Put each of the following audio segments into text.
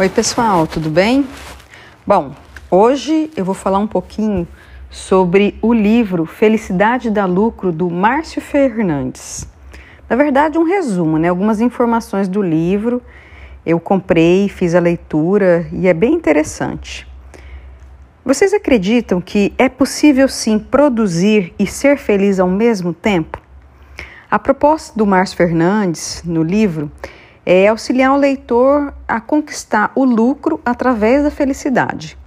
Oi, pessoal, tudo bem? Bom, hoje eu vou falar um pouquinho sobre o livro Felicidade dá Lucro do Márcio Fernandes. Na verdade, um resumo, né? Algumas informações do livro. Eu comprei, fiz a leitura e é bem interessante. Vocês acreditam que é possível sim produzir e ser feliz ao mesmo tempo? A proposta do Márcio Fernandes no livro é auxiliar o leitor a conquistar o lucro através da felicidade.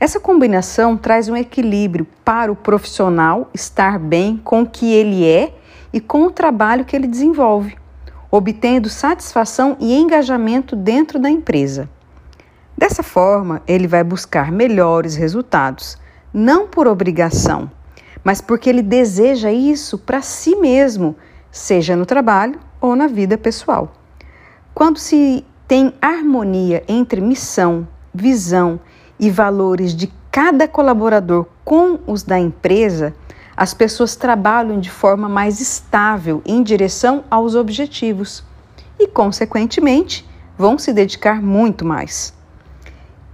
Essa combinação traz um equilíbrio para o profissional estar bem com o que ele é e com o trabalho que ele desenvolve, obtendo satisfação e engajamento dentro da empresa. Dessa forma, ele vai buscar melhores resultados, não por obrigação, mas porque ele deseja isso para si mesmo, seja no trabalho ou na vida pessoal. Quando se tem harmonia entre missão, visão e valores de cada colaborador com os da empresa, as pessoas trabalham de forma mais estável em direção aos objetivos e, consequentemente, vão se dedicar muito mais.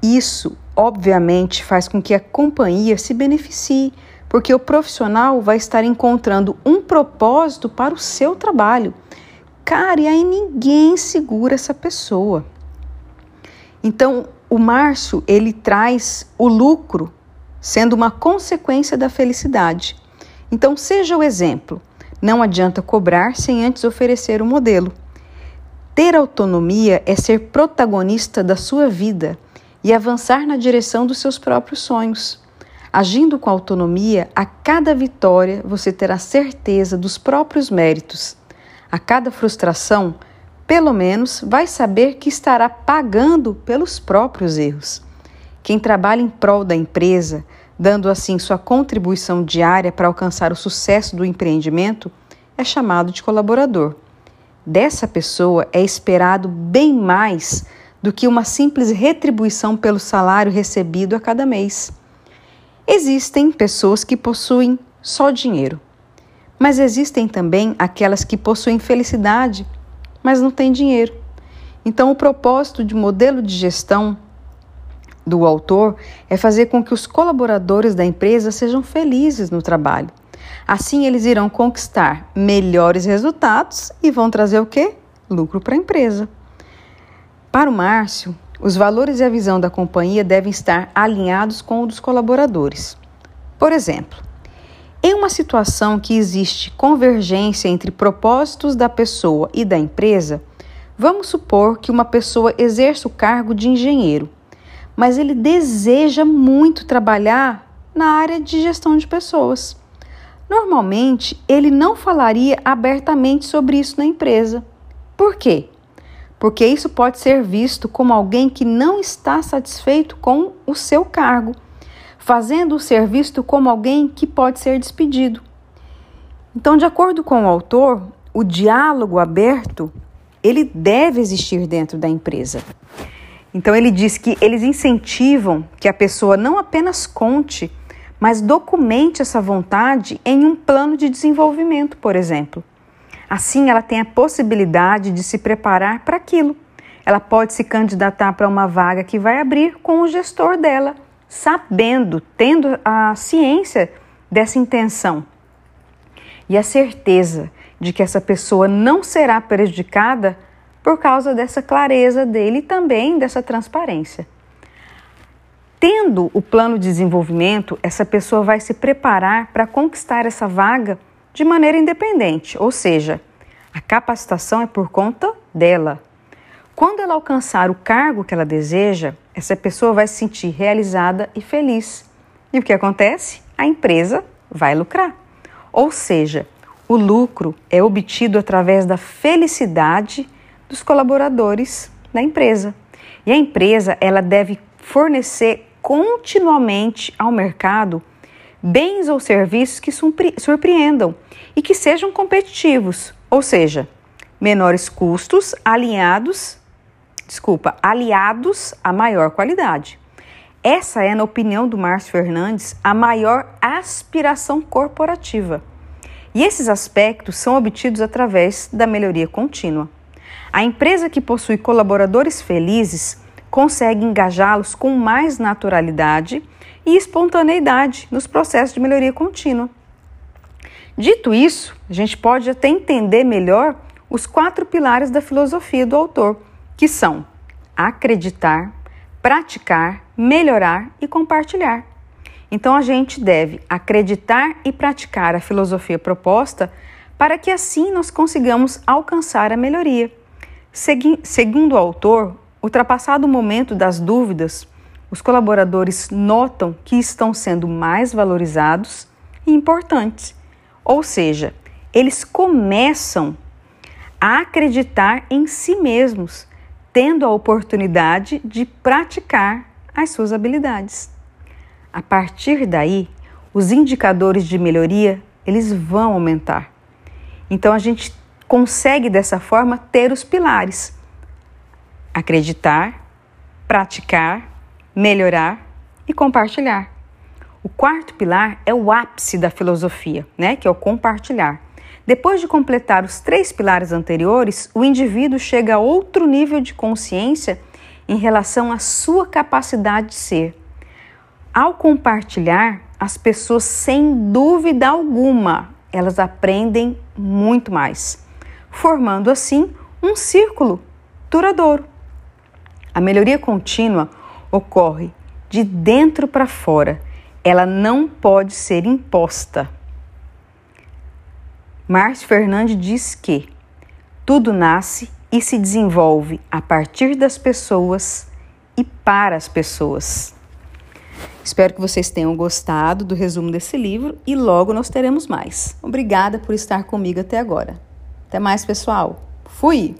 Isso, obviamente, faz com que a companhia se beneficie, porque o profissional vai estar encontrando um propósito para o seu trabalho Cara, e aí ninguém segura essa pessoa. Então, o Márcio, ele traz o lucro sendo uma consequência da felicidade. Então, seja o exemplo. Não adianta cobrar sem antes oferecer o um modelo. Ter autonomia é ser protagonista da sua vida e avançar na direção dos seus próprios sonhos. Agindo com autonomia, a cada vitória você terá certeza dos próprios méritos a cada frustração, pelo menos vai saber que estará pagando pelos próprios erros. Quem trabalha em prol da empresa, dando assim sua contribuição diária para alcançar o sucesso do empreendimento, é chamado de colaborador. Dessa pessoa é esperado bem mais do que uma simples retribuição pelo salário recebido a cada mês. Existem pessoas que possuem só dinheiro mas existem também aquelas que possuem felicidade, mas não têm dinheiro. Então, o propósito de modelo de gestão do autor é fazer com que os colaboradores da empresa sejam felizes no trabalho. Assim, eles irão conquistar melhores resultados e vão trazer o quê? Lucro para a empresa. Para o Márcio, os valores e a visão da companhia devem estar alinhados com os dos colaboradores. Por exemplo, em uma situação que existe convergência entre propósitos da pessoa e da empresa, vamos supor que uma pessoa exerça o cargo de engenheiro, mas ele deseja muito trabalhar na área de gestão de pessoas. Normalmente, ele não falaria abertamente sobre isso na empresa. Por quê? Porque isso pode ser visto como alguém que não está satisfeito com o seu cargo fazendo ser visto como alguém que pode ser despedido. Então, de acordo com o autor, o diálogo aberto ele deve existir dentro da empresa. Então ele diz que eles incentivam que a pessoa não apenas conte, mas documente essa vontade em um plano de desenvolvimento, por exemplo. Assim, ela tem a possibilidade de se preparar para aquilo. Ela pode se candidatar para uma vaga que vai abrir com o gestor dela sabendo, tendo a ciência dessa intenção e a certeza de que essa pessoa não será prejudicada por causa dessa clareza dele e também dessa transparência. Tendo o plano de desenvolvimento, essa pessoa vai se preparar para conquistar essa vaga de maneira independente, ou seja, a capacitação é por conta dela. Quando ela alcançar o cargo que ela deseja, essa pessoa vai se sentir realizada e feliz. E o que acontece? A empresa vai lucrar. Ou seja, o lucro é obtido através da felicidade dos colaboradores da empresa. E a empresa, ela deve fornecer continuamente ao mercado bens ou serviços que surpreendam e que sejam competitivos, ou seja, menores custos alinhados desculpa, aliados a maior qualidade. Essa é, na opinião do Márcio Fernandes, a maior aspiração corporativa. E esses aspectos são obtidos através da melhoria contínua. A empresa que possui colaboradores felizes consegue engajá-los com mais naturalidade e espontaneidade nos processos de melhoria contínua. Dito isso, a gente pode até entender melhor os quatro pilares da filosofia do autor, que são acreditar, praticar, melhorar e compartilhar. Então a gente deve acreditar e praticar a filosofia proposta para que assim nós consigamos alcançar a melhoria. Segui segundo o autor, ultrapassado o momento das dúvidas, os colaboradores notam que estão sendo mais valorizados e importantes. Ou seja, eles começam a acreditar em si mesmos, tendo a oportunidade de praticar as suas habilidades. A partir daí, os indicadores de melhoria, eles vão aumentar. Então a gente consegue dessa forma ter os pilares: acreditar, praticar, melhorar e compartilhar. O quarto pilar é o ápice da filosofia, né, que é o compartilhar. Depois de completar os três pilares anteriores, o indivíduo chega a outro nível de consciência em relação à sua capacidade de ser. Ao compartilhar, as pessoas, sem dúvida alguma, elas aprendem muito mais, formando assim um círculo duradouro. A melhoria contínua ocorre de dentro para fora. Ela não pode ser imposta. Márcio Fernandes diz que tudo nasce e se desenvolve a partir das pessoas e para as pessoas. Espero que vocês tenham gostado do resumo desse livro e logo nós teremos mais. Obrigada por estar comigo até agora. Até mais, pessoal. Fui!